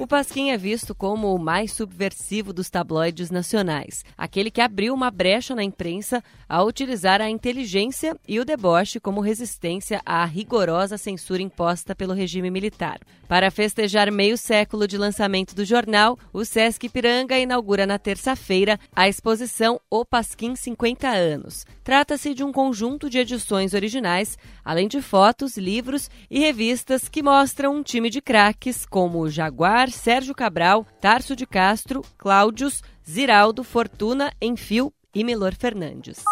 O Pasquim é visto como o mais subversivo dos tabloides nacionais, aquele que abriu uma brecha na imprensa ao utilizar a inteligência e o deboche como resistência à rigorosa censura imposta pelo regime militar. Para festejar meio século de lançamento do jornal, o Sesc Piranga inaugura na terça-feira a exposição O Pasquim 50 anos. Trata-se de um conjunto de edições originais, além de fotos, livros e revistas que mostram um time de craques como Jaguar Sérgio Cabral, Tarso de Castro, Cláudios, Ziraldo, Fortuna, Enfio e Melor Fernandes.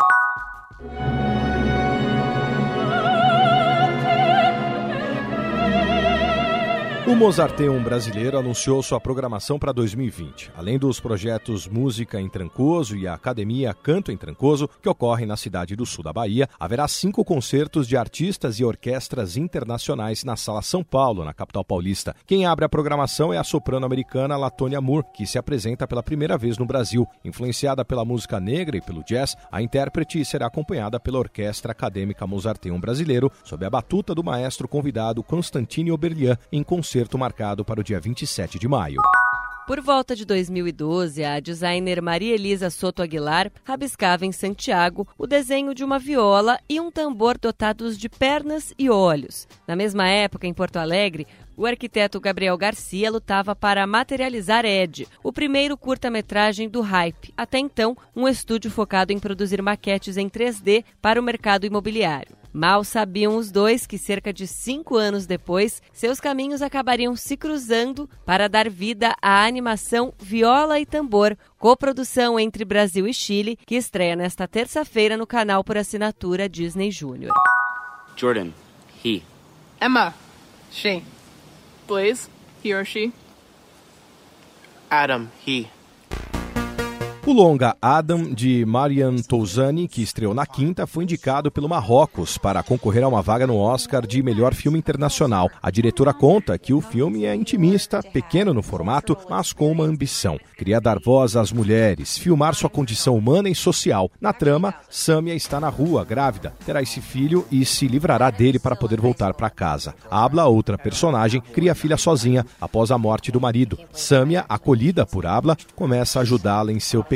O Mozarteum brasileiro anunciou sua programação para 2020. Além dos projetos Música em Trancoso e a Academia Canto em Trancoso, que ocorrem na cidade do sul da Bahia, haverá cinco concertos de artistas e orquestras internacionais na Sala São Paulo, na capital paulista. Quem abre a programação é a soprano americana Latonia Moore, que se apresenta pela primeira vez no Brasil. Influenciada pela música negra e pelo jazz, a intérprete será acompanhada pela Orquestra Acadêmica Mozarteum Brasileiro, sob a batuta do maestro convidado Constantine Oberlian, em concerto concerto marcado para o dia 27 de maio. Por volta de 2012, a designer Maria Elisa Soto Aguilar rabiscava em Santiago o desenho de uma viola e um tambor dotados de pernas e olhos. Na mesma época, em Porto Alegre, o arquiteto Gabriel Garcia lutava para materializar Ed, o primeiro curta-metragem do Hype, até então um estúdio focado em produzir maquetes em 3D para o mercado imobiliário. Mal sabiam os dois que, cerca de cinco anos depois, seus caminhos acabariam se cruzando para dar vida à animação Viola e Tambor, coprodução entre Brasil e Chile, que estreia nesta terça-feira no canal por assinatura Disney Junior. Jordan, he. Emma, she. Blaze, he or she. Adam, he. O longa Adam, de Marian Touzani, que estreou na quinta, foi indicado pelo Marrocos para concorrer a uma vaga no Oscar de melhor filme internacional. A diretora conta que o filme é intimista, pequeno no formato, mas com uma ambição. Queria dar voz às mulheres, filmar sua condição humana e social. Na trama, Samia está na rua, grávida, terá esse filho e se livrará dele para poder voltar para casa. Abla, outra personagem, cria a filha sozinha após a morte do marido. Samia, acolhida por Abla, começa a ajudá-la em seu pequeno